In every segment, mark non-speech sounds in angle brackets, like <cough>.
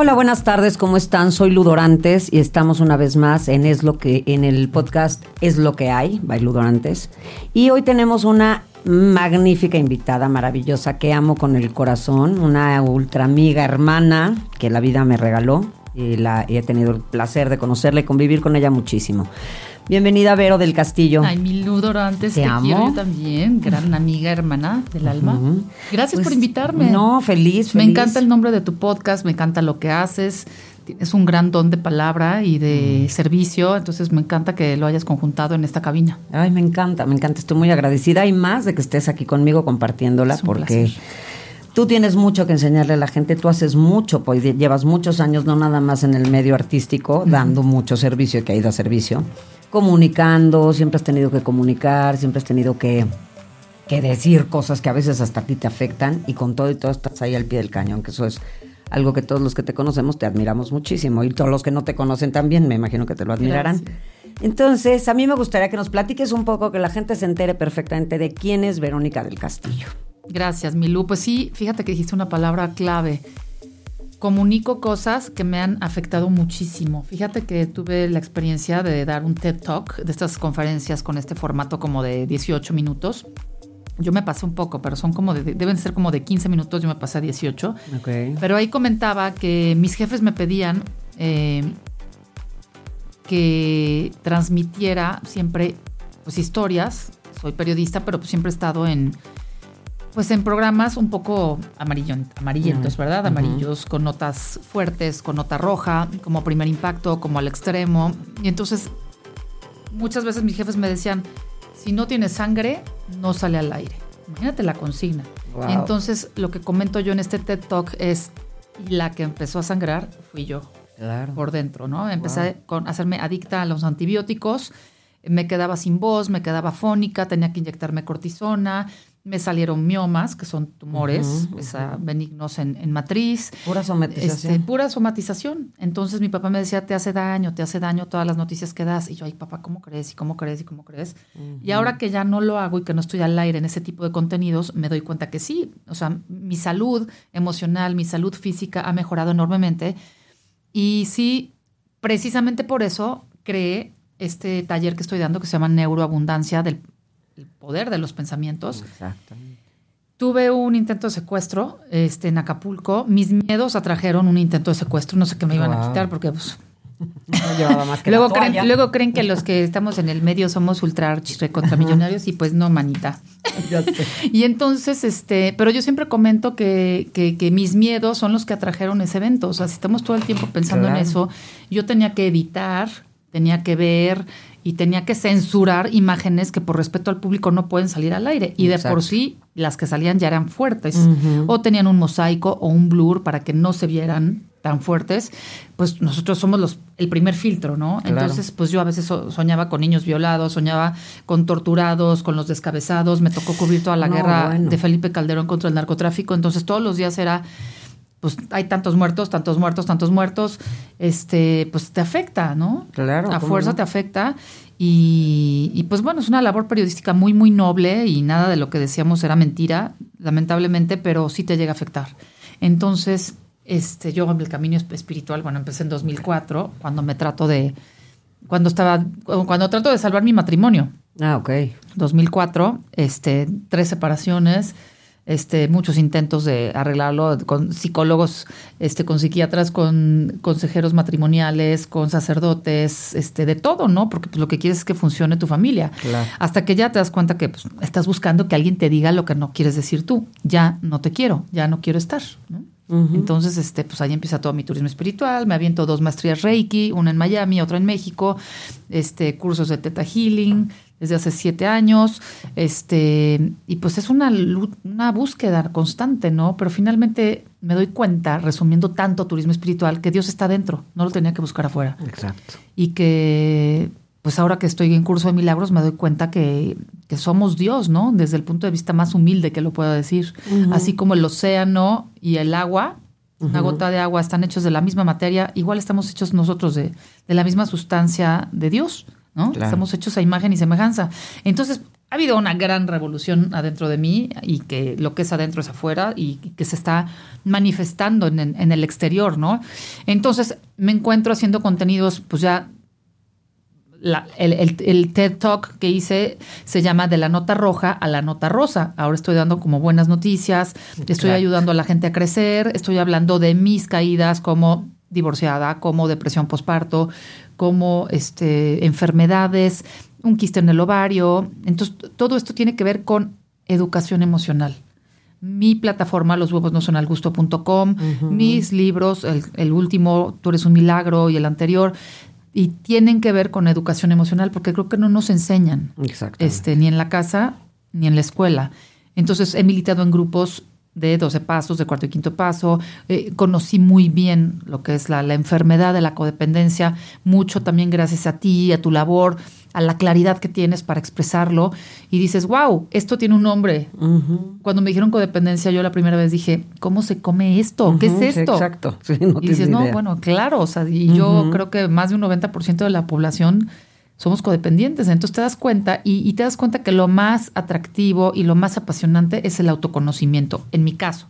Hola, buenas tardes, ¿cómo están? Soy Ludorantes y estamos una vez más en Es lo que en el podcast Es lo que hay, by Ludorantes. Y hoy tenemos una magnífica invitada, maravillosa, que amo con el corazón, una ultra amiga, hermana que la vida me regaló y, la, y he tenido el placer de conocerla y convivir con ella muchísimo. Bienvenida, Vero del Castillo. Ay, mi Ludor, antes te, amo. quiero yo también, gran amiga, hermana del alma. Gracias Pues, por invitarme. No, feliz, Me feliz. encanta el nombre de tu podcast, me encanta lo que haces. Tienes un gran don de palabra y de Mm. servicio, entonces me encanta que lo hayas conjuntado en esta cabina. Ay, me encanta, me encanta. Estoy muy agradecida y más de que estés aquí conmigo compartiéndola Es un porque placer. tú tienes mucho que enseñarle a la gente. Tú haces mucho, pues llevas muchos años, no nada más en el medio artístico, dando mucho servicio, que ha ido a servicio, comunicando, siempre has tenido que comunicar, siempre has tenido que, que decir cosas que a veces hasta a ti te afectan y con todo y todo estás ahí al pie del cañón, que eso es algo que todos los que te conocemos te admiramos muchísimo y todos los que no te conocen también, me imagino que te lo admirarán. Gracias. Entonces, a mí me gustaría que nos platiques un poco, que la gente se entere perfectamente de quién es Verónica del Castillo. Gracias, Milú. Pues sí, fíjate que dijiste una palabra clave. Comunico cosas que me han afectado muchísimo. Fíjate que tuve la experiencia de dar un TED Talk, de estas conferencias con este formato como de 18 minutos. Yo me pasé un poco, pero son como de, deben ser como de 15 minutos, yo me pasé a 18. Ok. Pero ahí comentaba que mis jefes me pedían eh, que transmitiera siempre pues historias. Soy periodista, pero pues siempre he estado en pues en programas un poco amarillo- amarillentos, Mm, ¿verdad? Amarillos con notas fuertes, con nota roja, como primer impacto, como al extremo. Y entonces muchas veces mis jefes me decían, si no tiene sangre, no sale al aire. Imagínate la consigna. Wow. Y entonces lo que comento yo en este TED Talk es, y la que empezó a sangrar fui yo Claro. por dentro, ¿no? Empecé con hacerme adicta a los antibióticos, me quedaba sin voz, me quedaba fónica, tenía que inyectarme cortisona, me salieron miomas, que son tumores esa, benignos en, en matriz. Pura somatización. Este, pura somatización. Entonces mi papá me decía, te hace daño, te hace daño todas las noticias que das. Y yo, ay, papá, ¿cómo crees? ¿Y cómo crees? ¿Y cómo crees? Y ahora que ya no lo hago y que no estoy al aire en ese tipo de contenidos, me doy cuenta que sí. O sea, mi salud emocional, mi salud física ha mejorado enormemente. Y sí, precisamente por eso creé este taller que estoy dando que se llama Neuroabundancia del el poder de los pensamientos. Exactamente. Tuve un intento de secuestro este, en Acapulco. Mis miedos atrajeron un intento de secuestro. No sé qué me iban a quitar porque pues, No llevaba más que <laughs> luego, la creen, luego creen que los que estamos en el medio somos ultra archi recontra millonarios y pues no, manita. <laughs> Ya sé. Y entonces, este, pero yo siempre comento que, que, que mis miedos son los que atrajeron ese evento. O sea, si estamos todo el tiempo pensando Claro. en eso, yo tenía que evitar, tenía que ver y tenía que censurar imágenes que por respeto al público no pueden salir al aire. Y de por sí, las que salían ya eran fuertes. O tenían un mosaico o un blur para que no se vieran tan fuertes. Pues nosotros somos los, el primer filtro, ¿no? Claro. Entonces, pues yo a veces so- soñaba con niños violados, soñaba con torturados, con los descabezados. Me tocó cubrir toda la No, guerra bueno. de Felipe Calderón contra el narcotráfico. Entonces, todos los días era pues hay tantos muertos, tantos muertos, tantos muertos, este, pues te afecta, ¿no? Claro, A ¿cómo fuerza no? te afecta. Y, y, pues bueno, es una labor periodística muy, muy noble y nada de lo que decíamos era mentira, lamentablemente, pero sí te llega a afectar. Entonces, este, yo en el camino esp- espiritual, bueno, empecé en 2004, cuando me trato de, cuando estaba, cuando trato de salvar mi matrimonio. Ah, ok. 2004, este, tres separaciones, este, muchos intentos de arreglarlo con psicólogos, este, con psiquiatras, con consejeros matrimoniales, con sacerdotes, este, de todo, ¿no? Porque pues, lo que quieres es que funcione tu familia. Claro. Hasta que ya te das cuenta que pues, estás buscando que alguien te diga lo que no quieres decir tú. Ya no te quiero, ya no quiero estar. ¿no? Entonces, este, pues ahí empieza todo mi turismo espiritual, me aviento dos maestrías Reiki, una en Miami, otra en México, este, cursos de Theta Healing desde hace siete años, este, y pues es una, una búsqueda constante, ¿no? Pero finalmente me doy cuenta, resumiendo tanto turismo espiritual, que Dios está dentro, no lo tenía que buscar afuera. Exacto. Y que pues ahora que estoy en curso de milagros me doy cuenta que, somos Dios, ¿no? Desde el punto de vista más humilde que lo puedo decir. Así como el océano y el agua, una gota de agua, están hechos de la misma materia, igual estamos hechos nosotros de, la misma sustancia de Dios, ¿no? Estamos hechos a imagen y semejanza. Entonces, ha habido una gran revolución adentro de mí y que lo que es adentro es afuera y que se está manifestando en, en el exterior, ¿no? Entonces, me encuentro haciendo contenidos, pues ya el, TED Talk que hice se llama De la nota roja a la nota rosa. Ahora estoy dando como buenas noticias, estoy ayudando a la gente a crecer, estoy hablando de mis caídas como divorciada, como depresión posparto, como este, enfermedades, un quiste en el ovario. Entonces, todo esto tiene que ver con educación emocional. Mi plataforma, los huevos no son al gusto.com, mis libros, el, el último, Tú eres un milagro y el anterior, y tienen que ver con educación emocional porque creo que no nos enseñan este ni en la casa ni en la escuela. Entonces he militado en grupos de 12 pasos, de cuarto y quinto paso. Eh, conocí muy bien lo que es la, la, enfermedad de la codependencia, mucho también gracias a ti, a tu labor, a la claridad que tienes para expresarlo. Y dices, wow, esto tiene un nombre. Cuando me dijeron codependencia, yo la primera vez dije, ¿cómo se come esto? ¿Qué es esto? exacto. <laughs> y dices, no, bueno, claro, o sea, y yo creo que más de un 90% de la población somos codependientes. Entonces te das cuenta y, te das cuenta que lo más atractivo y lo más apasionante es el autoconocimiento, en mi caso.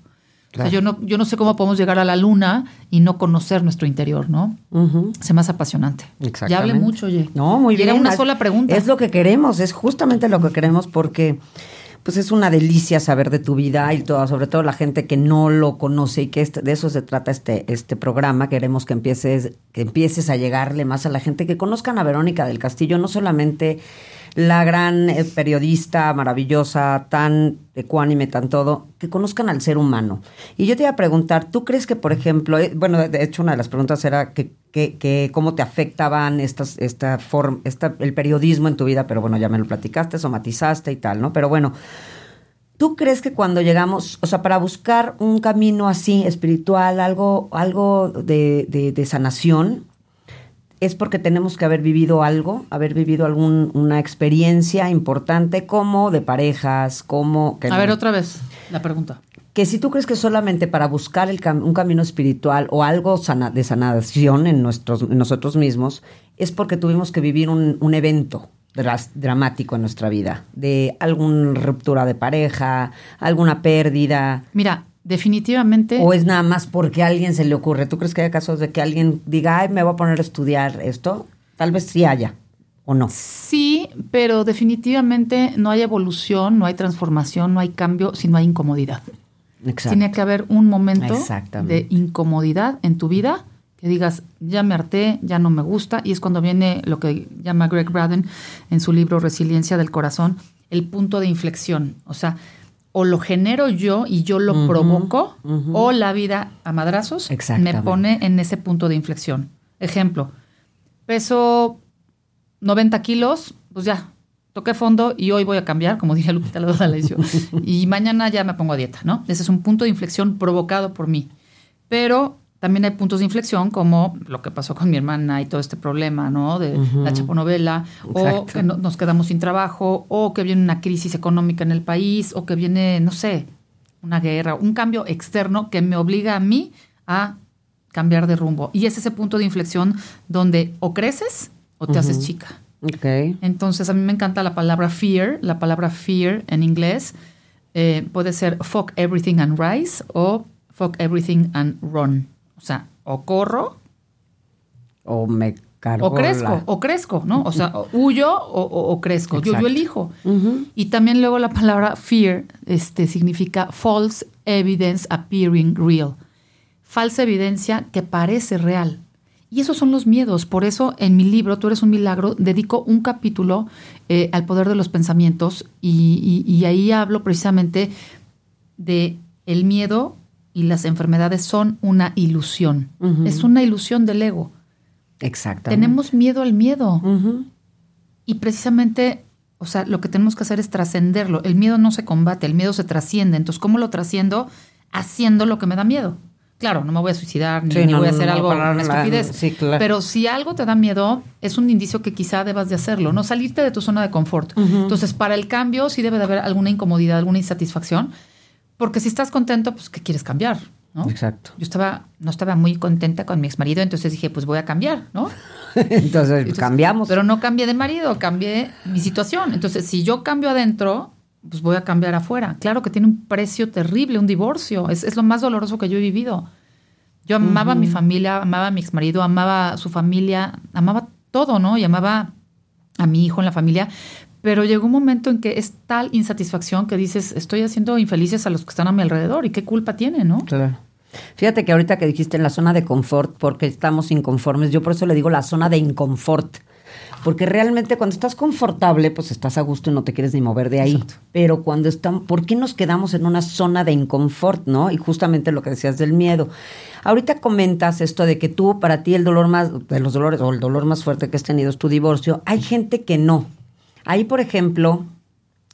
O sea, yo no, yo no sé cómo podemos llegar a la luna y no conocer nuestro interior, ¿no? Es más apasionante. Exactamente. Ya hablé mucho, oye. No, muy bien. Era una sola pregunta. Es lo que queremos, es justamente lo que queremos porque pues es una delicia saber de tu vida y todo, sobre todo la gente que no lo conoce y que este, de eso se trata este, este programa. Queremos que empieces, que empieces a llegarle más a la gente, que conozcan a Verónica del Castillo, no solamente la gran eh, periodista maravillosa, tan ecuánime, tan todo, que conozcan al ser humano. Y yo te iba a preguntar, ¿tú crees que, por ejemplo, eh, bueno, de hecho una de las preguntas era que, que, cómo te afectaban estas, esta forma, esta, el periodismo en tu vida, pero bueno, ya me lo platicaste, somatizaste y tal, ¿no? Pero bueno, ¿tú crees que cuando llegamos, o sea, para buscar un camino así espiritual, algo, algo de, de, sanación, es porque tenemos que haber vivido algo, haber vivido alguna experiencia importante, como de parejas, como... a ver, otra vez la pregunta que si tú crees que solamente para buscar el un camino espiritual o algo de sanación en, nuestros, nosotros mismos, es porque tuvimos que vivir un, evento dramático en nuestra vida, de alguna ruptura de pareja, alguna pérdida. Mira, definitivamente... ¿O es nada más porque a alguien se le ocurre? ¿Tú crees que hay casos de que alguien diga, ay, me voy a poner a estudiar esto? Tal vez sí haya. ¿O no? Sí, pero definitivamente no hay evolución, no hay transformación, no hay cambio si no hay incomodidad. Tiene que haber un momento de incomodidad en tu vida que digas, ya me harté, ya no me gusta, y es cuando viene lo que llama Greg Braden en su libro Resiliencia del Corazón, el punto de inflexión. O sea, o lo genero yo y yo lo provoco, o la vida a madrazos me pone en ese punto de inflexión. Ejemplo, peso 90 kilos, pues ya, toqué fondo y hoy voy a cambiar, como dije Lupita D'Alessio, <laughs> y mañana ya me pongo a dieta, ¿no? Ese es un punto de inflexión provocado por mí. Pero también hay puntos de inflexión como lo que pasó con mi hermana y todo este problema, ¿no? De la chaponovela, o que nos quedamos sin trabajo, o que viene una crisis económica en el país, o que viene, no sé, una guerra, un cambio externo que me obliga a mí a cambiar de rumbo. Y es ese punto de inflexión donde o creces o te haces chica. Okay. Entonces, a mí me encanta la palabra fear. La palabra fear en inglés eh, puede ser fuck everything and rise o fuck everything and run. O sea, o corro. O me cargo. O crezco, o crezco, ¿no? O sea, huyo o, crezco. Yo, yo, elijo. Y también luego la palabra fear este, significa false evidence appearing real. Falsa evidencia que parece real. Y esos son los miedos. Por eso en mi libro, Tú eres un milagro, dedico un capítulo eh, al poder de los pensamientos y, ahí hablo precisamente de el miedo y las enfermedades son una ilusión. Es una ilusión del ego. Exactamente. Tenemos miedo al miedo. Y precisamente, o sea, lo que tenemos que hacer es trascenderlo. El miedo no se combate, el miedo se trasciende. Entonces, ¿cómo lo trasciendo? Haciendo lo que me da miedo. Claro, no me voy a suicidar, ni, voy a hacer algo, una estupidez. Sí, claro. Pero si algo te da miedo, es un indicio que quizá debas de hacerlo, ¿no? Salirte de tu zona de confort. Entonces, para el cambio sí debe de haber alguna incomodidad, alguna insatisfacción, porque si estás contento, pues ¿qué quieres cambiar? ¿no? Exacto. Yo estaba, no estaba muy contenta con mi ex marido, entonces dije, pues voy a cambiar, ¿no? <laughs> entonces, cambiamos. Pero no cambié de marido, cambié mi situación. Entonces, si yo cambio adentro, pues voy a cambiar afuera. Claro que tiene un precio terrible, un divorcio. Es, lo más doloroso que yo he vivido. Yo amaba a mi familia, amaba a mi ex marido, amaba a su familia, amaba todo, ¿no? Y amaba a mi hijo en la familia. Pero llegó un momento en que es tal insatisfacción que dices, estoy haciendo infelices a los que están a mi alrededor y qué culpa tiene, ¿no? Claro. Fíjate que ahorita que dijiste en la zona de confort, porque estamos inconformes, yo por eso le digo la zona de inconfort. Porque realmente cuando estás confortable, pues estás a gusto y no te quieres ni mover de ahí. Pero cuando estamos, ¿por qué nos quedamos en una zona de inconfort, no? Y justamente lo que decías del miedo. Ahorita comentas esto de que tú, para ti, el dolor más, de los dolores, o el dolor más fuerte que has tenido es tu divorcio. Hay gente que no. Ahí, por ejemplo,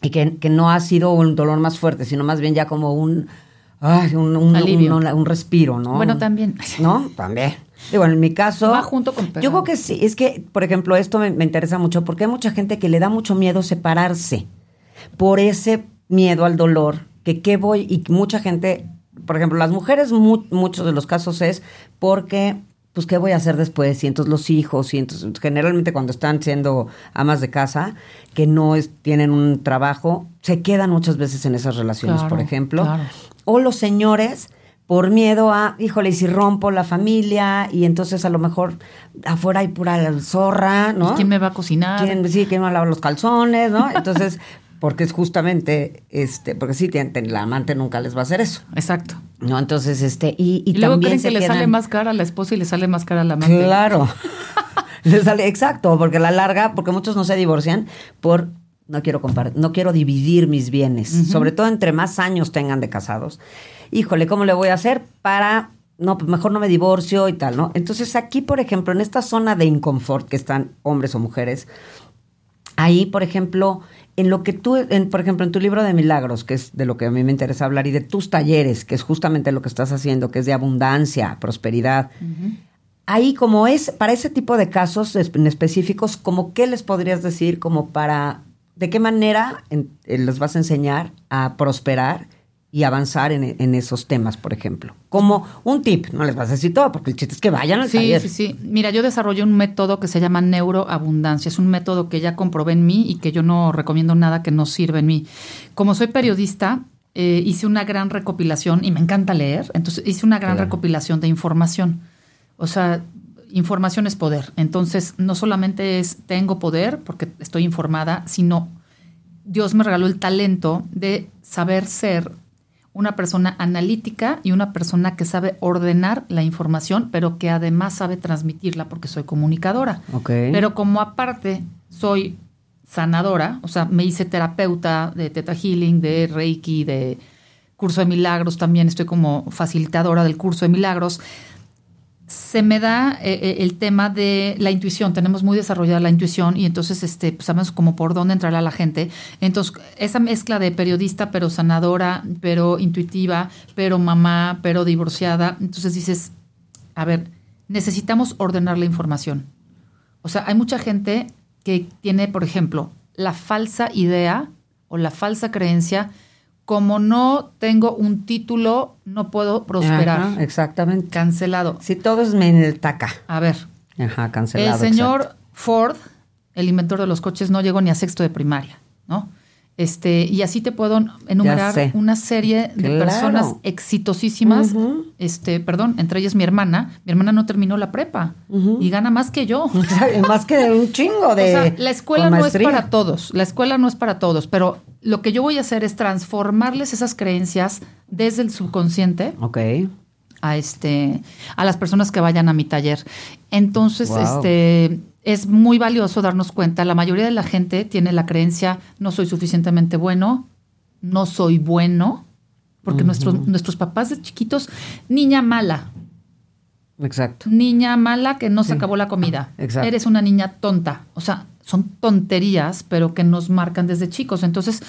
y que, que no ha sido un dolor más fuerte, sino más bien ya como un, ay, un, un, un, respiro, ¿no? Bueno, también. ¿No? También. Digo, en mi caso. Va junto con Yo creo que sí. Es que, por ejemplo, esto me, interesa mucho porque hay mucha gente que le da mucho miedo separarse por ese miedo al dolor. Que qué voy. Y mucha gente, por ejemplo, las mujeres, muchos de los casos es porque. Pues, ¿qué voy a hacer después? Y entonces los hijos, y entonces generalmente cuando están siendo amas de casa, que no tienen un trabajo, se quedan muchas veces en esas relaciones, por ejemplo. O los señores por miedo a, híjole, si rompo la familia y entonces a lo mejor afuera hay pura zorra, ¿no? ¿Quién me va a cocinar? ¿Quién, sí, ¿quién me va a lavar los calzones, no? Entonces, <laughs> porque es justamente, este, porque sí, la amante nunca les va a hacer eso. Exacto. No, entonces, este, y, y, luego creen que le sale más cara a la esposa y le sale más cara a la amante. Claro. <laughs> <laughs> le sale, exacto, porque la larga, porque muchos no se divorcian por no quiero compartir, no quiero dividir mis bienes, sobre todo entre más años tengan de casados híjole, ¿cómo le voy a hacer para no, pues mejor no me divorcio y tal, ¿no? Entonces aquí, por ejemplo, en esta zona de inconfort que están hombres o mujeres, ahí, por ejemplo, en lo que tú, en, por ejemplo, en tu libro de milagros, que es de lo que a mí me interesa hablar, y de tus talleres, que es justamente lo que estás haciendo, que es de abundancia, prosperidad. Ahí, como es, para ese tipo de casos en específicos, como qué les podrías decir, como para, de qué manera eh, les vas a enseñar a prosperar y avanzar en, esos temas, por ejemplo. Como un tip, no les vas a decir todo, porque el chiste es que vayan al sí, taller. Sí, sí, Mira, yo desarrollé un método que se llama neuroabundancia. Es un método que ya comprobé en mí y que yo no recomiendo nada que no sirva en mí. Como soy periodista, eh, hice una gran recopilación y me encanta leer, entonces hice una gran recopilación de información. O sea, información es poder. Entonces, no solamente es tengo poder porque estoy informada, sino Dios me regaló el talento de saber ser una persona analítica y una persona que sabe ordenar la información, pero que además sabe transmitirla porque soy comunicadora. Pero como aparte soy sanadora, o sea, me hice terapeuta de Teta Healing, de Reiki, de curso de milagros, también estoy como facilitadora del curso de milagros se me da eh, eh, el tema de la intuición. Tenemos muy desarrollada la intuición y entonces este, pues, sabemos como por dónde entrar a la gente. Entonces, esa mezcla de periodista, pero sanadora, pero intuitiva, pero mamá, pero divorciada. Entonces dices, a ver, necesitamos ordenar la información. O sea, hay mucha gente que tiene, por ejemplo, la falsa idea o la falsa creencia como no tengo un título, no puedo prosperar. exactamente. Cancelado. Si todo es el taca. A ver. Ajá, cancelado. El señor Ford, el inventor de los coches, no llegó ni a sexto de primaria, ¿no? Este, y así te puedo enumerar una serie de personas exitosísimas, este, perdón, entre ellas mi hermana. Mi hermana no terminó la prepa y gana más que yo. <laughs> más que un chingo de. O sea, la escuela no es para todos. La escuela no es para todos, pero lo que yo voy a hacer es transformarles esas creencias desde el subconsciente. Ok. A este, a las personas que vayan a mi taller. Entonces, este es muy valioso darnos cuenta, la mayoría de la gente tiene la creencia no soy suficientemente bueno, no soy bueno, porque nuestros, nuestros papás de chiquitos, niña mala, Exacto. niña mala que no se acabó la comida. Exacto. Eres una niña tonta. O sea, son tonterías, pero que nos marcan desde chicos. Entonces,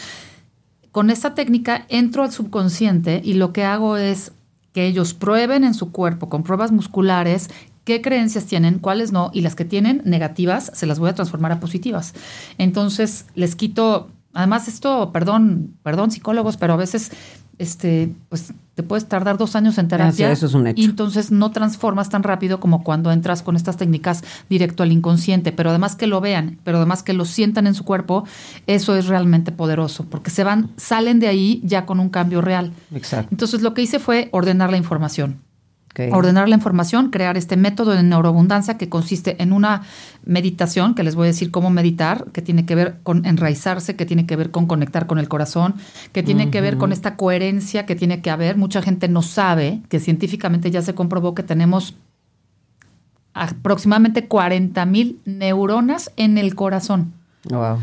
con esta técnica entro al subconsciente y lo que hago es que ellos prueben en su cuerpo con pruebas musculares qué creencias tienen, cuáles no, y las que tienen negativas se las voy a transformar a positivas. Entonces, les quito, además esto, perdón, perdón psicólogos, pero a veces este, pues te puedes tardar dos años en terapia. Eso es un hecho. Y entonces no transformas tan rápido como cuando entras con estas técnicas directo al inconsciente. Pero además que lo vean, pero además que lo sientan en su cuerpo, eso es realmente poderoso, porque se van, salen de ahí ya con un cambio real. Exacto. Entonces lo que hice fue ordenar la información. Ordenar la información, crear este método de neuroabundancia que consiste en una meditación, que les voy a decir cómo meditar, que tiene que ver con enraizarse, que tiene que ver con conectar con el corazón, que tiene que ver con esta coherencia que tiene que haber. Mucha gente no sabe que científicamente ya se comprobó que tenemos aproximadamente 40 mil neuronas en el corazón. Wow.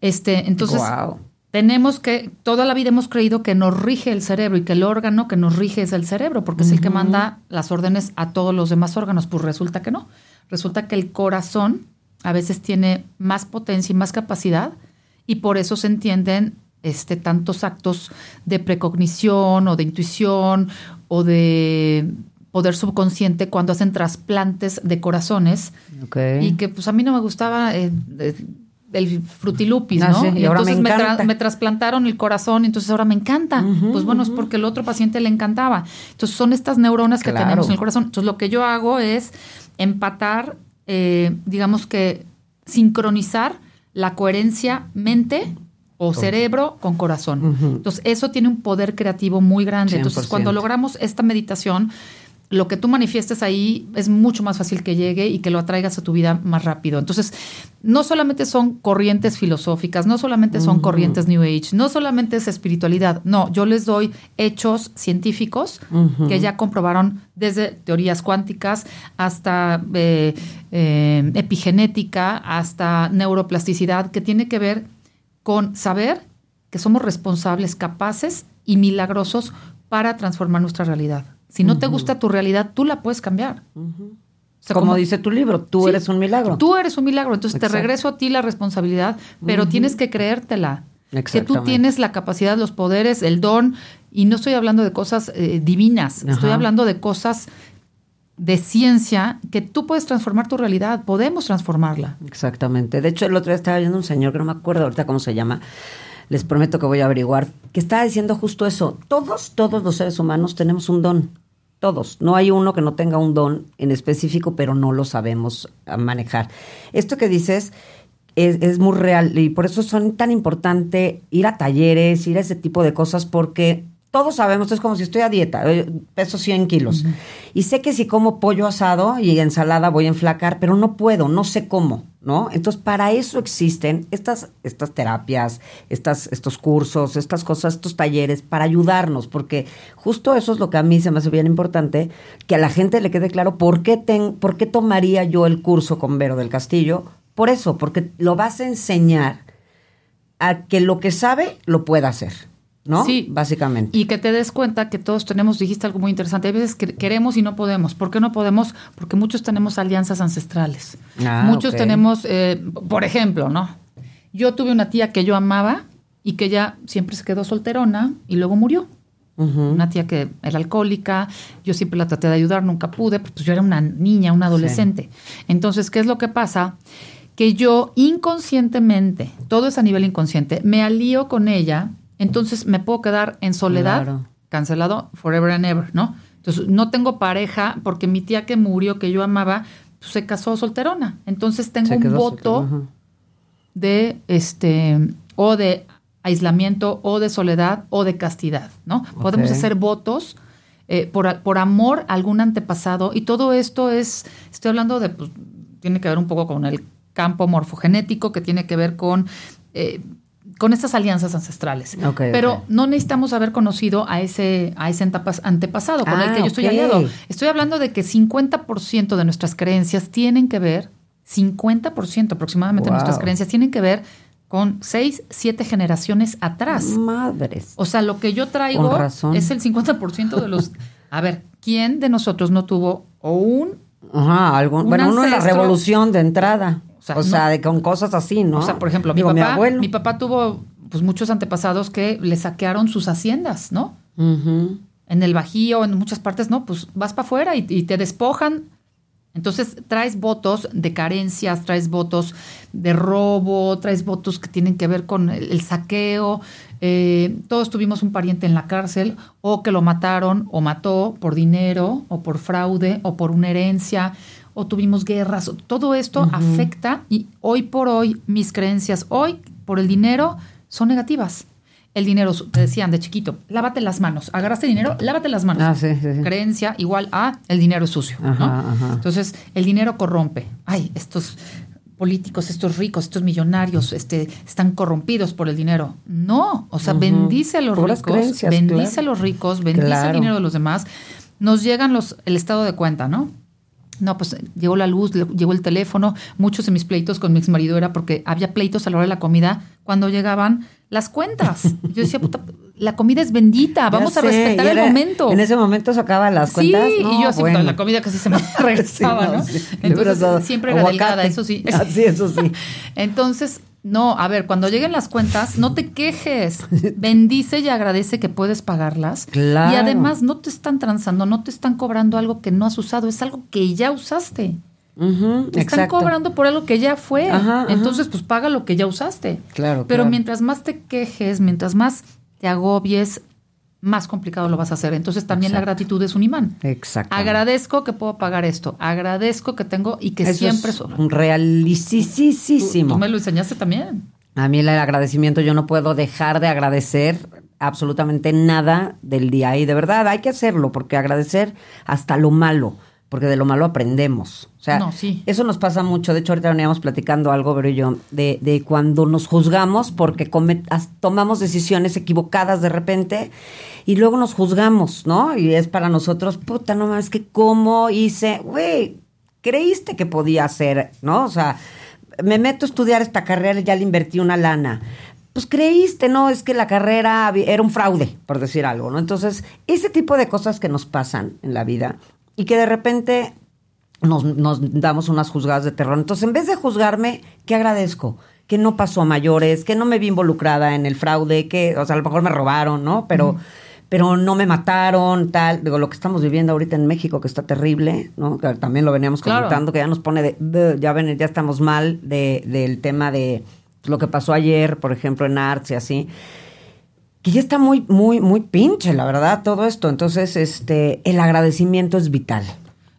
Este, entonces, Wow. Tenemos que, toda la vida hemos creído que nos rige el cerebro y que el órgano que nos rige es el cerebro, porque es el que manda las órdenes a todos los demás órganos. Pues resulta que no. Resulta que el corazón a veces tiene más potencia y más capacidad y por eso se entienden este, tantos actos de precognición o de intuición o de poder subconsciente cuando hacen trasplantes de corazorazones Ok. y que pues a mí no me gustaba eh, eh, el frutilupis, Ah, ¿no? sí, y ahora me entonces me, tra- encanta. me trasplantaron el corazón, entonces ahora me encanta. pues bueno, es porque el otro paciente le encantaba. Entonces son estas neuronas que tenemos en el corazón. Entonces lo que yo hago es empatar, eh, digamos que sincronizar la coherencia mente o cerebro con corazón. Entonces eso tiene un poder creativo muy grande. Entonces 100%. cuando logramos esta meditación, lo que tú manifiestes ahí es mucho más fácil que llegue y que lo atraigas a tu vida más rápido. Entonces, no solamente son corrientes filosóficas, no solamente son corrientes New Age, no solamente es espiritualidad, no, yo les doy hechos científicos que ya comprobaron desde teorías cuánticas hasta eh, eh, epigenética, hasta neuroplasticidad, que tiene que ver con saber que somos responsables, capaces y milagrosos para transformar nuestra realidad. Si no te gusta tu realidad, tú la puedes cambiar. O sea, como, dice tu libro, tú Sí, eres un milagro. Tú eres un milagro. Entonces te regreso a ti la responsabilidad, pero tienes que creértela. Que tú tienes la capacidad, los poderes, el don. Y no estoy hablando de cosas eh, divinas, estoy hablando de cosas de ciencia que tú puedes transformar tu realidad. Podemos transformarla. Exactamente. De hecho, el otro día estaba viendo un señor que no me acuerdo ahorita cómo se llama. Les prometo que voy a averiguar. Que estaba diciendo justo eso. Todos, todos los seres humanos tenemos un don. Todos. No hay uno que no tenga un don en específico, pero no lo sabemos ah, manejar. Esto que dices es, es muy real y por eso son tan importante ir a talleres, ir a ese tipo de cosas, porque todos sabemos, es como si estoy a dieta, eh, peso 100 kilos. Y sé que si como pollo asado y ensalada voy a enflacar, pero no puedo, no sé cómo, ¿no? Entonces, para eso existen estas, estas terapias, estas, estos cursos, estas cosas, estos talleres, para ayudarnos, porque justo eso es lo que a mí se me hace bien importante, que a la gente le quede claro por qué, ten, por qué tomaría yo el curso con Vero del Castillo. Por eso, porque lo vas a enseñar a que lo que sabe lo pueda hacer, ¿no? Sí. Básicamente. Y que te des cuenta que todos tenemos, dijiste algo muy interesante, hay veces que queremos y no podemos. ¿Por qué no podemos? Porque muchos tenemos alianzas ancestrales. Ah, muchos tenemos, eh, por ejemplo, ¿no? Yo tuve una tía que yo amaba y que ya siempre se quedó solterona y luego murió. Una tía que era alcohólica, yo siempre la traté de ayudar, nunca pude, pues yo era una niña, una adolescente. Entonces, ¿qué es lo que pasa? Que yo inconscientemente, todo es a nivel inconsciente, me alío con ella, entonces me puedo quedar en soledad, Claro. cancelado forever and ever, ¿no? Entonces, no tengo pareja porque mi tía que murió, que yo amaba, pues, se casó solterona. Entonces, tengo un voto de este o de aislamiento o de soledad o de castidad, ¿no? Podemos hacer votos eh, por, por amor a algún antepasado y todo esto es, estoy hablando de, pues, tiene que ver un poco con el campo morfogenético, que tiene que ver con, eh, con estas alianzas ancestrales. Pero no necesitamos haber conocido a ese, a ese antepas- antepasado con el Ah, que yo estoy aliado. Estoy hablando de que 50% de nuestras creencias tienen que ver, 50% aproximadamente de nuestras creencias tienen que ver con seis, siete generaciones atrás. Madres. O sea, lo que yo traigo es el 50% de los... <laughs> A ver, ¿quién de nosotros no tuvo o un... Ajá, Un bueno, uno en la revolución de entrada. O O sea, de con cosas así, ¿no? O sea, por ejemplo, mi papá, abuelo. mi papá tuvo pues muchos antepasados que le saquearon sus haciendas, ¿no? En el Bajío, en muchas partes, no, pues vas para afuera y, y te despojan. Entonces traes votos de carencias, traes votos de robo, traes votos que tienen que ver con el, el saqueo. Eh, todos tuvimos un pariente en la cárcel o que lo mataron o mató por dinero o por fraude o por una herencia o tuvimos guerras. Todo esto afecta y hoy por hoy mis creencias hoy por el dinero son negativas. El dinero, te decían de chiquito, lávate las manos. Agarraste dinero, lávate las manos. Ah, sí, sí, sí. Creencia igual a el dinero es sucio. ¿no? Ajá. Entonces, el dinero corrompe. Ay, estos políticos, estos ricos, estos millonarios, este, están corrompidos por el dinero. No, o sea, bendice a los Puras ricos, creencias, bendice claro. a los ricos, bendice Claro. el dinero de los demás. Nos llegan los, el estado de cuenta, ¿no? No, pues llegó la luz, le- llegó el teléfono. Muchos de mis pleitos con mi ex marido era porque había pleitos a la hora de la comida cuando llegaban las cuentas. <laughs> Yo decía, puta, la comida es bendita, vamos a respetar y el momento. En ese momento sacaba las Sí, cuentas. y No, yo así, bueno. la comida casi se me <laughs> regresaba, Sí, ¿no? sí. Entonces, siempre era delgada, eso sí. <laughs> Ah, sí, eso sí. Entonces, no, a ver, cuando lleguen las cuentas, no te quejes. <laughs> Bendice y agradece que puedes pagarlas. Claro. Y además no te están transando, no te están cobrando algo que no has usado, es algo que ya usaste. Te están exacto. cobrando por algo que ya fue. Ajá, ajá. Entonces, pues paga lo que ya usaste. Claro, Pero claro. mientras más te quejes, mientras más te agobies, más complicado lo vas a hacer. Entonces, también la gratitud es un imán. Exacto. Agradezco que puedo pagar esto. Agradezco que tengo y que Eso siempre es sobra. un Tú, tú me lo enseñaste también. A mí el agradecimiento, yo no puedo dejar de agradecer absolutamente nada del día. Y de verdad hay que hacerlo, porque agradecer hasta lo malo, porque de lo malo aprendemos. O sea, No, sí. eso nos pasa mucho. De hecho, ahorita veníamos platicando algo, pero yo, de, de cuando nos juzgamos porque as- tomamos decisiones equivocadas de repente y luego nos juzgamos, ¿no? Y es para nosotros, puta, no mames, que cómo hice, güey, creíste que podía hacer, ¿no? O sea, me meto a estudiar esta carrera y ya le invertí una lana. Pues creíste, ¿no? Es que la carrera era un fraude, por decir algo, ¿no? Entonces, ese tipo de cosas que nos pasan en la vida y que de repente nos, nos damos unas juzgadas de terror. Entonces, en vez de juzgarme, ¿qué agradezco? Que no pasó a mayores, que no me vi involucrada en el fraude, que, o sea, a lo mejor me robaron, ¿no? Pero, pero no me mataron, tal. Digo, lo que estamos viviendo ahorita en México, que está terrible, ¿no? Que también lo veníamos Claro. comentando, que ya nos pone de, ya ven, ya estamos mal de, del tema de lo que pasó ayer, por ejemplo, en Arts y así que ya está muy, muy, muy pinche, la verdad, todo esto. Entonces, este, el agradecimiento es vital.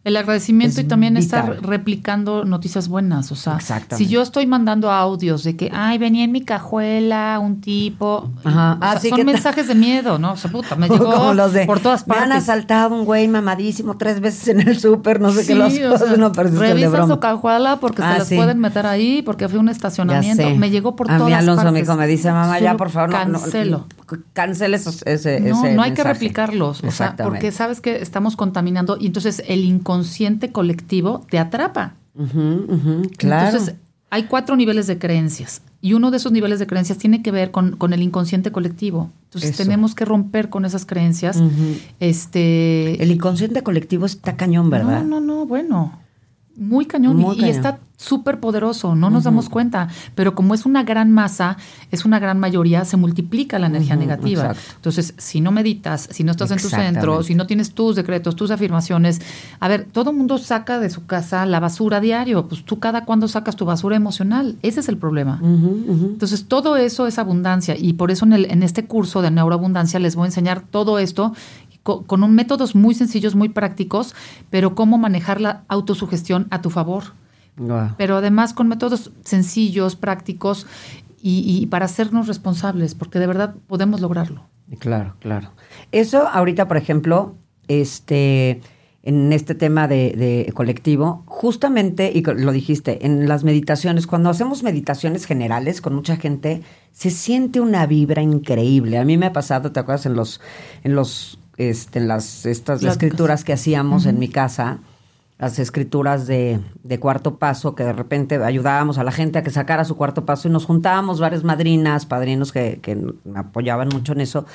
El agradecimiento Es y también vital. estar replicando noticias buenas. O sea, si yo estoy mandando audios de que, ay, venía en mi cajuela un tipo. Ajá. o sea, Ah, sí, son que- mensajes de miedo, ¿no? O sea, puta, me <laughs> llegó Como los de, por todas Me han partes. asaltado un güey mamadísimo tres veces en el súper, no sé Sí, qué los o sea, no, revisa su cajuela porque Ah, se las sí. pueden meter ahí porque fue un estacionamiento. Me llegó por A todas mí Alonso, mi partes. hijo, me dice, mamá, ya, por favor, no, no, Cancelo. Cancele esos- ese, No, ese no hay que replicarlos, o sea, porque sabes que estamos contaminando y entonces el inconsciente colectivo te atrapa. Claro. Entonces, hay cuatro niveles de creencias y uno de esos niveles de creencias tiene que ver con, con el inconsciente colectivo. Entonces, Eso. tenemos que romper con esas creencias. Este. el inconsciente colectivo está cañón, ¿verdad? No, no, no, bueno. Muy cañón Muy y, cañón. está súper poderoso, no nos damos cuenta, pero como es una gran masa, es una gran mayoría, se multiplica la energía negativa. exacto. Entonces, si no meditas, si no estás en tu centro, si no tienes tus decretos, tus afirmaciones, a ver, todo mundo saca de su casa la basura diario, pues tú cada cuando sacas tu basura emocional, ese es el problema. Entonces, todo eso es abundancia y por eso en, el, en este curso de neuroabundancia les voy a enseñar todo esto co- con, un métodos muy sencillos, muy prácticos, pero cómo manejar la autosugestión a tu favor. Pero además con métodos sencillos, prácticos y, y para hacernos responsables, porque de verdad podemos lograrlo. Claro, claro. Eso ahorita, por ejemplo, este, en este tema de, de colectivo, justamente, y lo dijiste, en las meditaciones, cuando hacemos meditaciones generales con mucha gente, se siente una vibra increíble. A mí me ha pasado, ¿te acuerdas? En los, en los, este, las, estas Pláticas. escrituras que hacíamos en mi casa, las escrituras de, de, cuarto paso, que de repente ayudábamos a la gente a que sacara su cuarto paso y nos juntábamos varias madrinas, padrinos que, que me apoyaban mucho en eso,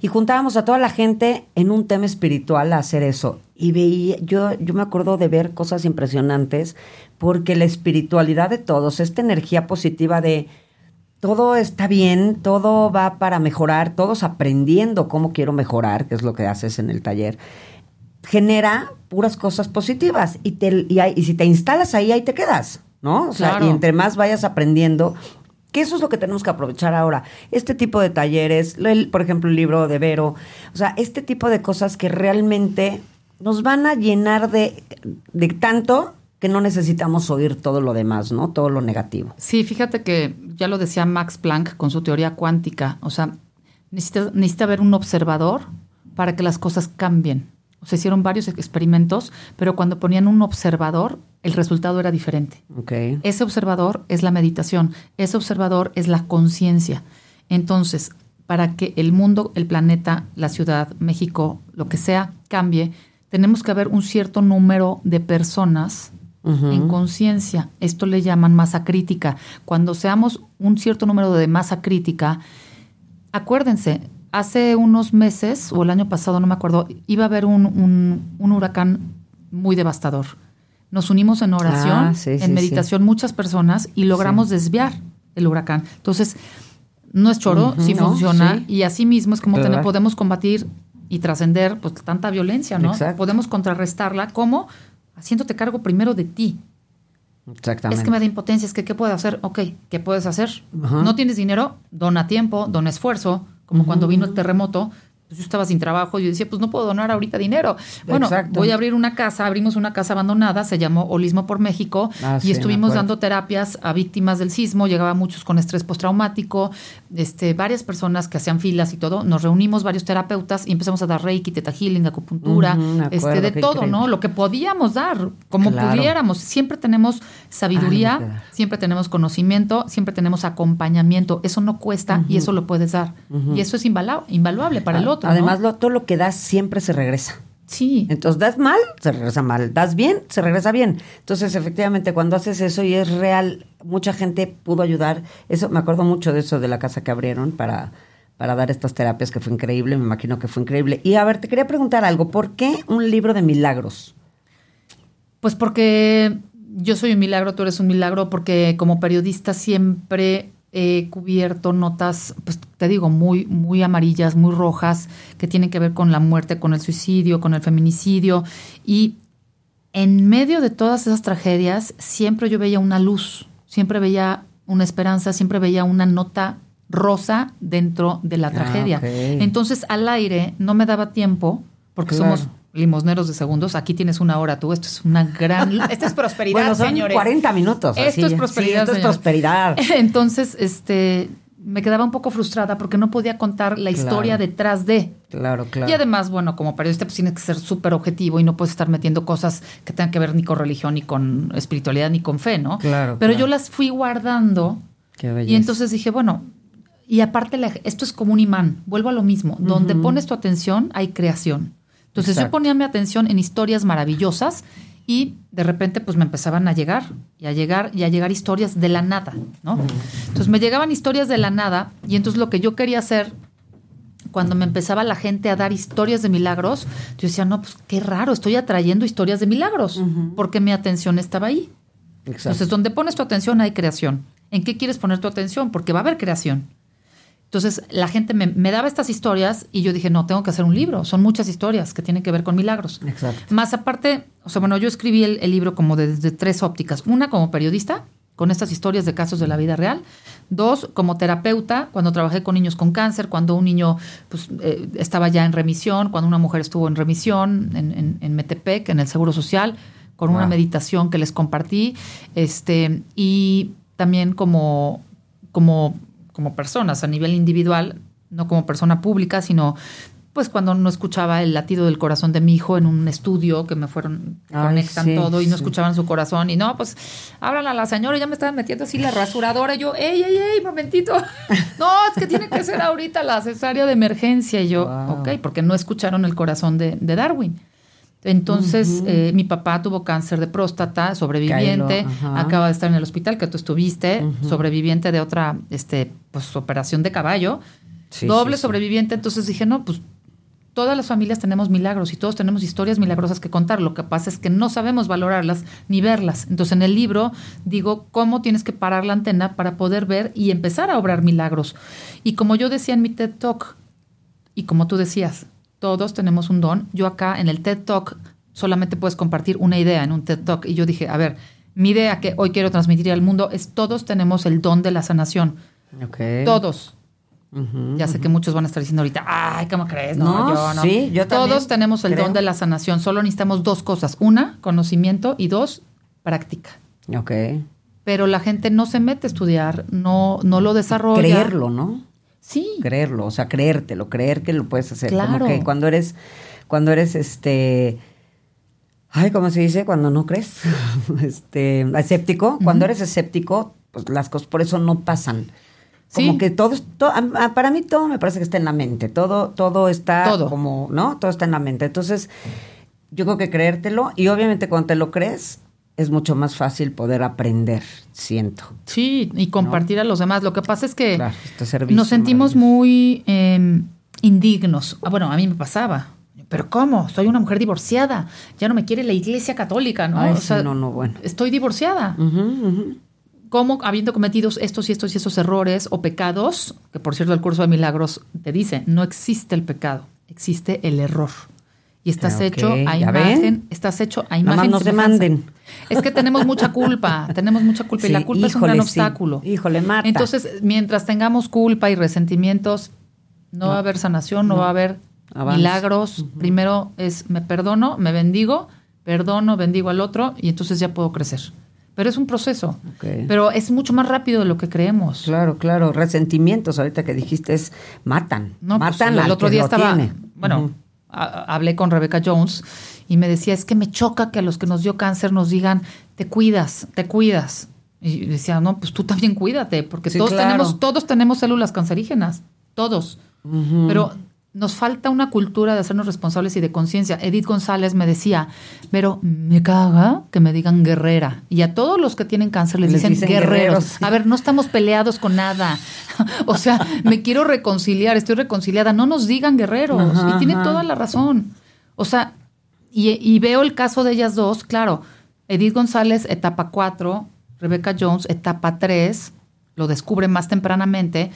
y juntábamos a toda la gente en un tema espiritual a hacer eso. Y veía, yo, yo me acuerdo de ver cosas impresionantes, porque la espiritualidad de todos, esta energía positiva de todo está bien, todo va para mejorar, todos aprendiendo cómo quiero mejorar, que es lo que haces en el taller genera puras cosas positivas y, te, y, si te instalas ahí, ahí te quedas, ¿no? O sea, y entre más vayas aprendiendo, que eso es lo que tenemos que aprovechar ahora. Este tipo de talleres, por ejemplo, el libro de Vero, o sea, este tipo de cosas que realmente nos van a llenar de, de tanto que no necesitamos oír todo lo demás, ¿no? Todo lo negativo. Sí, fíjate que ya lo decía Max Planck con su teoría cuántica, o sea, necesita, necesita haber un observador para que las cosas cambien se hicieron varios experimentos, pero cuando ponían un observador, el resultado era diferente. Okay. Ese observador es la meditación, ese observador es la conciencia. Entonces, para que el mundo, el planeta, la ciudad, México, lo que sea, cambie, tenemos que haber un cierto número de personas en conciencia. Esto le llaman masa crítica. Cuando seamos un cierto número de masa crítica, acuérdense, hace unos meses, o el año pasado, no me acuerdo, iba a haber un, huracán muy devastador. Nos unimos en oración, ah, en meditación, muchas personas, y logramos desviar el huracán. Entonces, no es choro, sí funciona, y así mismo es como podemos combatir y trascender pues, tanta violencia, ¿no? Podemos contrarrestarla como haciéndote cargo primero de ti. Exactamente. Es que me da impotencia, es que ¿qué puedo hacer? Ok, ¿qué puedes hacer? No tienes dinero, dona tiempo, dona esfuerzo, como cuando vino el terremoto, pues yo estaba sin trabajo y yo decía, pues no puedo donar ahorita dinero. Bueno, voy a abrir una casa, abrimos una casa abandonada, se llamó Holismo por México ah, y estuvimos dando terapias a víctimas del sismo, llegaban muchos con estrés postraumático, este, varias personas que hacían filas y todo, nos reunimos varios terapeutas y empezamos a dar reiki, teta healing, acupuntura, este, de todo, ¿no? Lo que podíamos dar, como pudiéramos. Siempre tenemos sabiduría, siempre tenemos conocimiento, siempre tenemos acompañamiento. Eso no cuesta y eso lo puedes dar. Y eso es invaluable para el otro. Además, todo lo que das siempre se regresa. Sí. Entonces, das mal, se regresa mal. Das bien, se regresa bien. Entonces, efectivamente, cuando haces eso y es real, mucha gente pudo ayudar. Eso, me acuerdo mucho de eso de la casa que abrieron para, para dar estas terapias, que fue increíble. Me imagino que fue increíble. Y a ver, te quería preguntar algo. ¿Por qué un libro de milagros? Pues porque yo soy un milagro, tú eres un milagro, porque como periodista siempre he cubierto notas, pues te digo, muy, muy amarillas, muy rojas, que tienen que ver con la muerte, con el suicidio, con el feminicidio. Y en medio de todas esas tragedias, siempre yo veía una luz, siempre veía una esperanza, siempre veía una nota rosa dentro de la ah, tragedia. Entonces, al aire no me daba tiempo, porque somos limosneros de segundos. Aquí tienes una hora tú. Esto es una gran. <laughs> Esta es prosperidad, bueno, son señores. 40 minutos. Esto es prosperidad. esto es prosperidad. <laughs> Entonces, este. Me quedaba un poco frustrada porque no podía contar la historia detrás de. Claro, claro. Y además, bueno, como periodista, pues tienes que ser súper objetivo y no puedes estar metiendo cosas que tengan que ver ni con religión, ni con espiritualidad, ni con fe, ¿no? Claro. Pero yo las fui guardando. Qué y entonces dije, bueno, y aparte, esto es como un imán. Vuelvo a lo mismo. Donde pones tu atención, hay creación. Entonces yo ponía mi atención en historias maravillosas y de repente pues me empezaban a llegar y a llegar y a llegar historias de la nada, ¿no? Entonces me llegaban historias de la nada y entonces lo que yo quería hacer cuando me empezaba la gente a dar historias de milagros, yo decía, no, pues qué raro, estoy atrayendo historias de milagros, porque mi atención estaba ahí. Entonces, donde pones tu atención hay creación. ¿En qué quieres poner tu atención? Porque va a haber creación. Entonces la gente me, daba estas historias y yo dije, no, tengo que hacer un libro. Son muchas historias que tienen que ver con milagros. Exacto. Más aparte, o sea, bueno, yo escribí el, libro como desde tres ópticas. Una como periodista, con estas historias de casos de la vida real. Dos, como terapeuta, cuando trabajé con niños con cáncer, cuando un niño pues, eh, estaba ya en remisión, cuando una mujer estuvo en remisión en, en, Metepec, en el Seguro Social, con una meditación que les compartí. Este, y también como, como como personas a nivel individual, no como persona pública, sino pues cuando no escuchaba el latido del corazón de mi hijo en un estudio que me fueron, conectan todo y no escuchaban su corazón y no, pues hablan a la señora, ya me estaban metiendo así la rasuradora y yo, ey, ey, ey, momentito, <laughs> no, es que tiene que ser ahorita la cesárea de emergencia y yo, ok, porque no escucharon el corazón de, de Darwin. Entonces, eh, mi papá tuvo cáncer de próstata, sobreviviente, acaba de estar en el hospital que tú estuviste, sobreviviente de otra este, pues, operación de caballo, Sí, doble sí, sí. sobreviviente. Entonces dije, no, pues todas las familias tenemos milagros y todos tenemos historias milagrosas que contar. Lo que pasa es que no sabemos valorarlas ni verlas. Entonces, en el libro digo cómo tienes que parar la antena para poder ver y empezar a obrar milagros. Y como yo decía en mi TED Talk, y como tú decías, todos tenemos un don. Yo acá en el TED Talk solamente puedes compartir una idea en un TED Talk. Y yo dije, a ver, mi idea que hoy quiero transmitir al mundo es todos tenemos el don de la sanación. Ok. Todos. Ya sé que muchos van a estar diciendo ahorita, ay, ¿cómo crees? No, No, yo no. sí, yo también Todos tenemos el creo. don de la sanación. Solo necesitamos dos cosas. Una, conocimiento y dos, práctica. Ok. Pero la gente no se mete a estudiar, no, no lo desarrolla. Creerlo, ¿no? Sí. creerlo, o sea, creértelo, creer que lo puedes hacer. Como Claro. que cuando eres, cuando eres este, ay, ¿cómo se dice? Cuando no crees, <laughs> este, escéptico. Cuando eres escéptico, pues las cosas por eso no pasan. Como Sí. que todo, para mí todo me parece que está en la mente, todo, todo está Todo. como, ¿no? Todo está en la mente. Entonces, yo creo que creértelo y obviamente cuando te lo crees es mucho más fácil poder aprender, siento. Sí, y compartir a los demás. Lo que pasa es que Claro, este nos sentimos muy eh, indignos. Ah, bueno, a mí me pasaba. Pero ¿cómo? Soy una mujer divorciada. Ya no me quiere la iglesia católica, ¿no? Ay, O sí, sea, no, no, bueno. Estoy divorciada. ¿Cómo, habiendo cometido estos y estos y estos errores o pecados, que por cierto el curso de milagros te dice, no existe el pecado, existe el error. Y estás Ah, ok, hecho a ¿ya ven? imagen, estás hecho a imagen. más y no se semejanza. manden. Es que tenemos mucha culpa, <laughs> tenemos mucha culpa y la culpa es un gran sí. obstáculo. Híjole, mata. Entonces, mientras tengamos culpa y resentimientos, no, va a haber sanación, no, va a haber Avance. milagros. Primero es me perdono, me bendigo, perdono, bendigo al otro y entonces ya puedo crecer. Pero es un proceso. Pero es mucho más rápido de lo que creemos. Claro, claro. Resentimientos, ahorita que dijiste, es matan. No, pues, matan el al otro que día estaba, tiene. bueno. A- hablé con Rebecca Jones y me decía, es que me choca que a los que nos dio cáncer nos digan, te cuidas, te cuidas. Y decía, no, pues tú también cuídate, porque Sí, todos claro. tenemos, todos tenemos células cancerígenas, todos. Pero nos falta una cultura de hacernos responsables y de conciencia. Edith González me decía, pero me caga que me digan guerrera. Y a todos los que tienen cáncer les, Les dicen, dicen guerreros. guerreros, sí. A ver, no estamos peleados con nada. <laughs> o sea, me quiero reconciliar, estoy reconciliada. No nos digan guerreros. Ajá, y tiene ajá. toda la razón. O sea, y, y veo el caso de ellas dos, claro. Edith González, etapa 4, Rebecca Jones, etapa 3, lo descubre más tempranamente.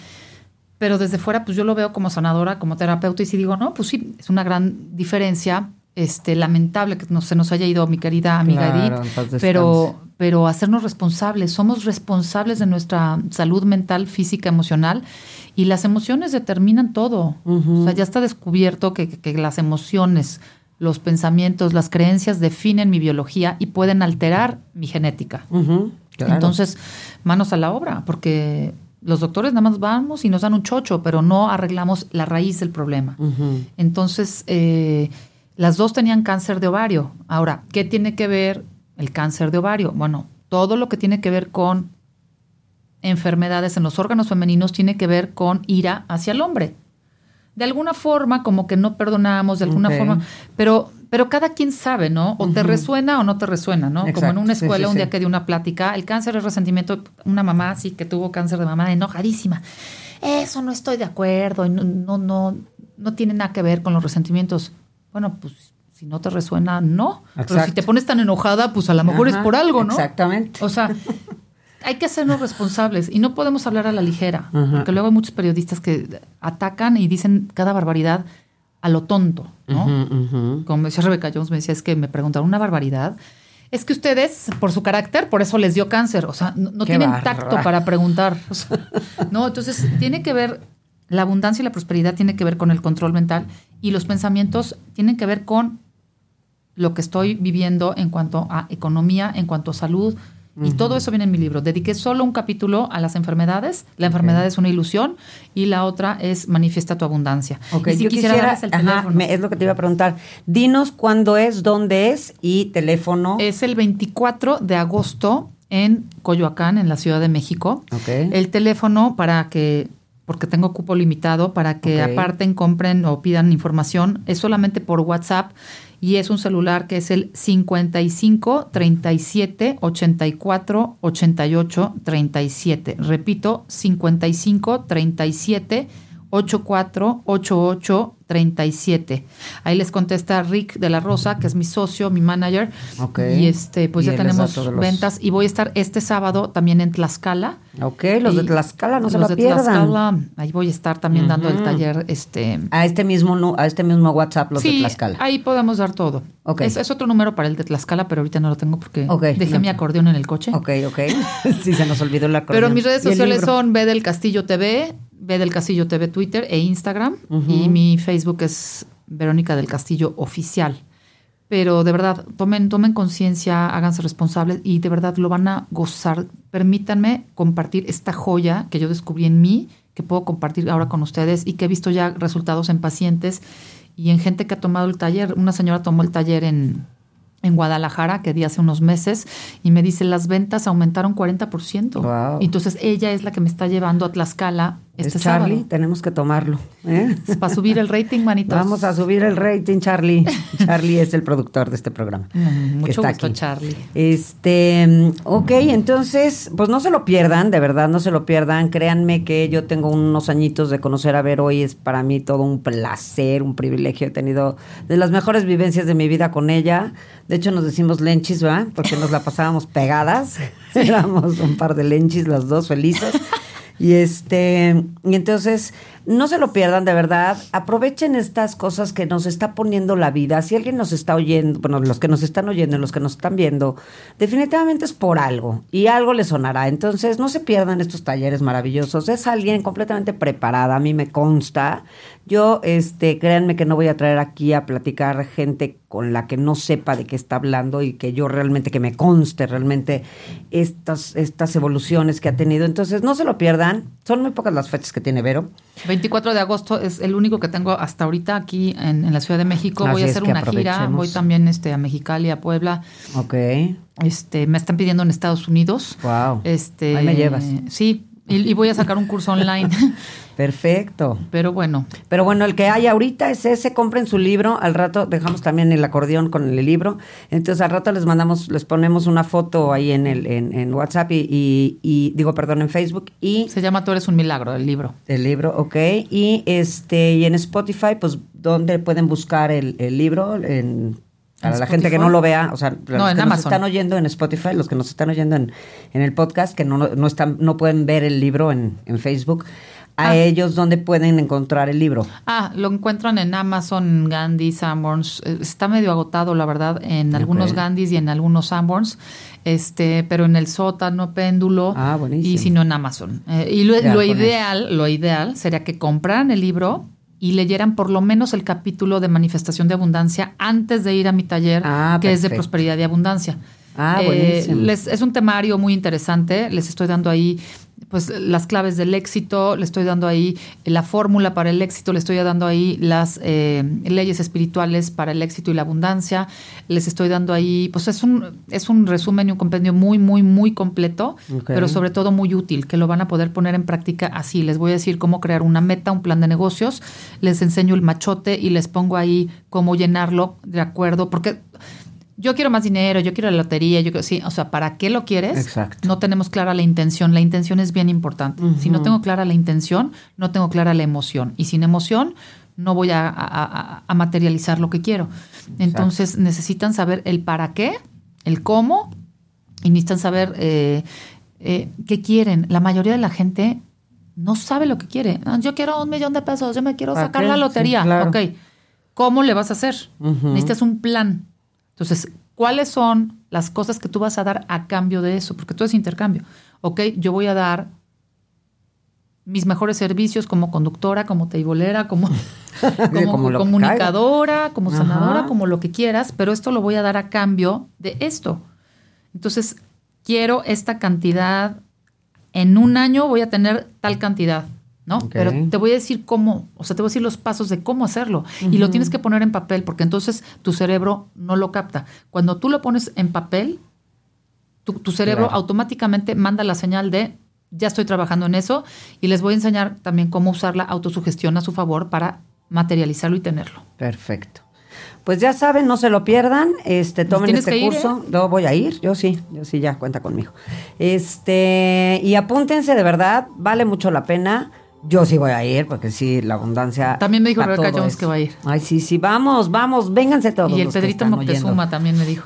Pero desde fuera, pues yo lo veo como sanadora, como terapeuta, y si digo, no, pues sí, es una gran diferencia. Este, lamentable que no, se nos haya ido mi querida amiga Claro, Edith, pero, pero hacernos responsables, somos responsables de nuestra salud mental, física, emocional, y las emociones determinan todo. O sea, ya está descubierto que, que- que las emociones, los pensamientos, las creencias definen mi biología y pueden alterar mi genética. Claro. Entonces, manos a la obra, porque los doctores nada más vamos y nos dan un chocho, pero no arreglamos la raíz del problema. Entonces, eh, las dos tenían cáncer de ovario. Ahora, ¿qué tiene que ver el cáncer de ovario? Bueno, todo lo que tiene que ver con enfermedades en los órganos femeninos tiene que ver con ira hacia el hombre. De alguna forma, como que no perdonamos, de alguna forma, pero, pero cada quien sabe, ¿no? O te resuena o no te resuena, ¿no? Como en una escuela sí, un día que di una plática, el cáncer es resentimiento, una mamá sí que tuvo cáncer de mamá enojadísima. Eso no estoy de acuerdo, no, no, no, no tiene nada que ver con los resentimientos. Bueno, pues si no te resuena, no. Pero si te pones tan enojada, pues a lo mejor Ajá, es por algo, ¿no? Exactamente. O sea, hay que hacernos responsables y no podemos hablar a la ligera, Ajá. porque luego hay muchos periodistas que atacan y dicen cada barbaridad a lo tonto, ¿no? Como decía Rebeca Jones, me decía, es que me preguntaron una barbaridad. Es que ustedes, por su carácter, por eso les dio cáncer. O sea, no, tienen tacto para preguntar. O sea, no, entonces tiene que ver, la abundancia y la prosperidad tiene que ver con el control mental y los pensamientos tienen que ver con lo que estoy viviendo en cuanto a economía, en cuanto a salud. Y todo eso viene en mi libro. Dediqué solo un capítulo a las enfermedades. La enfermedad es una ilusión y la otra es manifiesta tu abundancia. Ok, y si yo quisiera, quisiera, darles el ajá, teléfono. me- es lo que te iba a preguntar. Dinos cuándo es, dónde es y teléfono. Es el 24 de agosto en Coyoacán, en la Ciudad de México. Ok. El teléfono para que, porque tengo cupo limitado, para que aparten, compren o pidan información, es solamente por WhatsApp y es un celular que es el 55 37 84 88 37. Repito, 55 37 84 88 37. Ahí les contesta Rick de la Rosa, que es mi socio, mi manager. Ok. Y este, pues Y ya tenemos los- ventas. Y voy a estar este sábado también en Tlaxcala. Ok, los de Tlaxcala, no se los lo de pierdan. Tlaxcala, ahí voy a estar también dando el taller. Este, A este mismo a este mismo WhatsApp, los de Tlaxcala. ahí podemos dar todo. Ok. Es, es otro número para el de Tlaxcala, pero ahorita no lo tengo porque dejé no. mi acordeón en el coche. Ok, ok. <laughs> sí, se nos olvidó la Pero mis redes sociales son B del Castillo TV, B del Castillo TV Twitter e Instagram. Y mi Facebook es Verónica del Castillo Oficial. Pero de verdad, tomen, tomen conciencia, háganse responsables y de verdad lo van a gozar. Permítanme compartir esta joya que yo descubrí en mí, que puedo compartir ahora con ustedes y que he visto ya resultados en pacientes y en gente que ha tomado el taller. Una señora tomó el taller en, en Guadalajara, que di hace unos meses, y me dice, las ventas aumentaron 40%. Wow. Entonces ella es la que me está llevando a Tlaxcala este es Charlie, sábado. tenemos que tomarlo. ¿eh? Para subir el rating, manitos. Vamos a subir el rating, Charlie. Charlie es el productor de este programa. Mm, Mucho está gusto, aquí. Charlie. Este, ok, entonces, pues no se lo pierdan, de verdad, no se lo pierdan. Créanme que yo tengo unos añitos de conocer a Ver hoy, es para mí todo un placer, un privilegio. He tenido de las mejores vivencias de mi vida con ella. De hecho, nos decimos lenchis, ¿verdad? Porque nos la pasábamos pegadas. <laughs> Éramos un par de lenchis, las dos felices. Y este, y entonces, no se lo pierdan de verdad. Aprovechen estas cosas que nos está poniendo la vida. Si alguien nos está oyendo, bueno, los que nos están oyendo, los que nos están viendo, definitivamente es por algo y algo les sonará. Entonces, no se pierdan estos talleres maravillosos. Es alguien completamente preparada, a mí me consta. Yo, este, créanme que no voy a traer aquí a platicar gente con la que no sepa de qué está hablando y que yo realmente, que me conste realmente estas, estas evoluciones que ha tenido. Entonces, no se lo pierdan. Son muy pocas las fechas que tiene Vero. 24 de agosto es el único que tengo hasta ahorita aquí en, en la Ciudad de México. Así voy a hacer una gira, voy también este, a Mexicali, a Puebla. Ok. Este, me están pidiendo en Estados Unidos. Wow. Este, Ahí me llevas. Sí, y, y voy a sacar un curso online. <laughs> Perfecto. Pero bueno, Pero bueno, el que hay ahorita es ese, compren su libro, al rato dejamos también el acordeón con el libro, entonces al rato les mandamos, les ponemos una foto ahí en el, en, en WhatsApp y, y- y- digo, perdón, en Facebook y se llama Tú eres un milagro, el libro. el libro, ok, y este, y en Spotify, pues, ¿dónde pueden buscar el, el libro? En, para ¿En la gente que no lo vea, o sea, los que en nos están oyendo en Spotify, los que nos están oyendo en, en el podcast, que no, no están, no pueden ver el libro en, en Facebook, a Ah. ellos, ¿dónde pueden encontrar el libro? Ah, lo encuentran en Amazon, Gandhi, Sanborns. Eh, Está medio agotado, la verdad, en algunos. Gandhis y en algunos Sanborns. Este, pero en el sótano, péndulo. Ah. Y si no en Amazon. Eh, y lo, Ya, lo ideal, lo ideal sería que compraran el libro y leyeran por lo menos el capítulo de manifestación de abundancia antes de ir a mi taller, Ah, que es de prosperidad y abundancia. Ah, Eh, les- es un temario muy interesante. Les estoy dando ahí pues las claves del éxito, le estoy dando ahí la fórmula para el éxito, le estoy dando ahí las eh, leyes espirituales para el éxito y la abundancia, les estoy dando ahí, pues es un, es un resumen y un compendio muy, muy, muy completo, pero sobre todo muy útil, que lo van a poder poner en práctica así. Les voy a decir cómo crear una meta, un plan de negocios, les enseño el machote y les pongo ahí cómo llenarlo de acuerdo, porque yo quiero más dinero, yo quiero la lotería, yo quiero, sí, o sea, ¿para qué lo quieres? Exacto. No tenemos clara la intención, la intención es bien importante. Si no tengo clara la intención, no tengo clara la emoción. Y sin emoción, no voy a, a- a- a materializar lo que quiero. Entonces necesitan saber el para qué, el cómo, y necesitan saber eh, eh, qué quieren. La mayoría de la gente no sabe lo que quiere. Ah, Yo quiero un millón de pesos, yo me quiero ¿Para sacar qué? la Sí, lotería. claro. Ok, ¿cómo le vas a hacer? Ujú. Necesitas un plan. Entonces, ¿cuáles son las cosas que tú vas a dar a cambio de eso? Porque todo es intercambio. Ok, yo voy a dar mis mejores servicios como conductora, como teibolera, como, <laughs> comunicadora, como Ajá. sanadora, como lo que quieras, pero esto lo voy a dar a cambio de esto. Entonces, quiero esta cantidad, en un año voy a tener tal cantidad, ¿no? Pero te voy a decir cómo, o sea, te voy a decir los pasos de cómo hacerlo. Y lo tienes que poner en papel, porque entonces tu cerebro no lo capta. Cuando tú lo pones en papel, tu, tu cerebro Claro. automáticamente manda la señal de ya estoy trabajando en eso y les voy a enseñar también cómo usar la autosugestión a su favor para materializarlo y tenerlo. Perfecto. Pues ya saben, no se lo pierdan, este, tomen este ir, curso. Yo voy a ir, yo sí, yo sí, ya cuenta conmigo. Este, y apúntense de verdad, vale mucho la pena. Yo sí voy a ir, porque sí, la abundancia. También me dijo Rebeca Jones es- que va a ir. Ay, sí, sí, vamos, vamos, vénganse todos. y el Pedrito Moctezuma oyendo. también me dijo.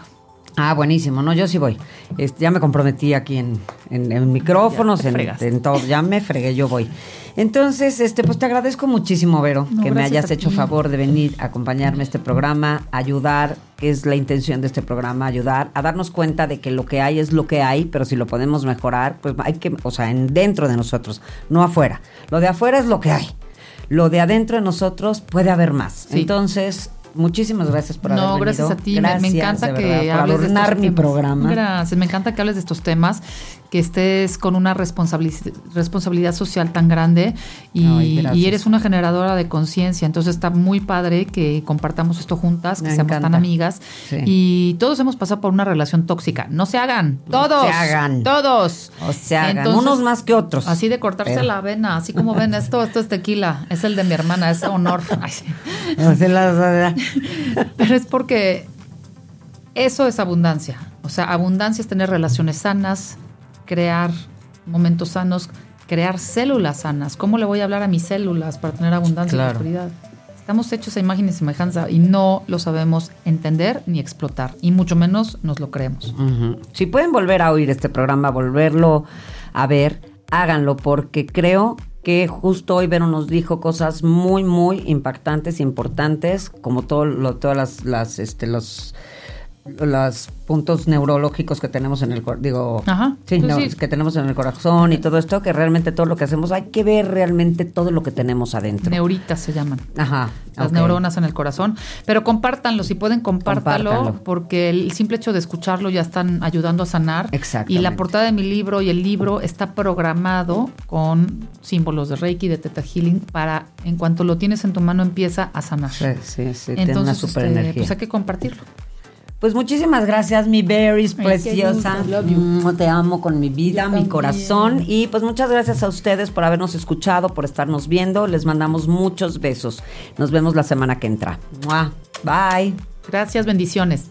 Ah, buenísimo, no, yo sí voy. Este, ya me comprometí aquí en, en, en micrófonos, en, en todo, ya me fregué, yo voy. Entonces, este, pues te agradezco muchísimo, Vero, No, que me hayas hecho favor de venir a acompañarme a este programa, ayudar, que es la intención de este programa, ayudar a darnos cuenta de que lo que hay es lo que hay, pero si lo podemos mejorar, pues hay que, o sea, en dentro de nosotros, no afuera. Lo de afuera es lo que hay. Lo de adentro de nosotros puede haber más. Sí. Entonces, muchísimas gracias por haber No, gracias a ti. Me- Gracias, me encanta que verdad, hables de estos mi temas. programa. Gracias. Me encanta que hables de estos temas, que estés con una responsabili- responsabilidad social tan grande y, Ay, gracias. y eres una generadora de conciencia. Entonces está muy padre que compartamos esto juntas, que Me seamos encanta. tan amigas. Sí. Y todos hemos pasado por una relación tóxica. No se hagan. No Todos. se hagan. Todos. O sea, Entonces, unos más que otros. Así de cortarse Pero- la vena, así como ven esto, esto es tequila, es el de mi hermana, es honor. <laughs> Ay, sí. O sea, la- <laughs> Pero es porque eso es abundancia. O sea, abundancia es tener relaciones sanas, crear momentos sanos, crear células sanas. ¿Cómo le voy a hablar a mis células para tener abundancia y prosperidad? Estamos hechos a imagen y semejanza y no lo sabemos entender ni explotar, y mucho menos nos lo creemos. Si pueden volver a oír este programa, volverlo a ver, háganlo porque creo que justo hoy Vero nos dijo cosas muy, muy impactantes, importantes, como todo lo, todas las, las, este, los, los puntos neurológicos que tenemos en el digo Ajá. sí, Pues no, sí. que tenemos en el corazón y todo esto que realmente todo lo que hacemos hay que ver realmente todo lo que tenemos adentro Neuritas se llaman. ajá las neuronas en el corazón. Pero compártanlo, si pueden, compártalo, porque el simple hecho de escucharlo ya están ayudando a sanar. Exactamente. Y la portada de mi libro y el libro está programado con símbolos de Reiki, de Theta Healing, para en cuanto lo tienes en tu mano empieza a sanar. sí, sí, sí, tiene una Entonces, super este, energía pues hay que compartirlo. Pues muchísimas gracias, mi berries preciosa. Mm, Te amo con mi vida, Yo mi también. corazón. Y pues muchas gracias a ustedes por habernos escuchado, por estarnos viendo. Les mandamos muchos besos. Nos vemos la semana que entra. Bye. Gracias, bendiciones.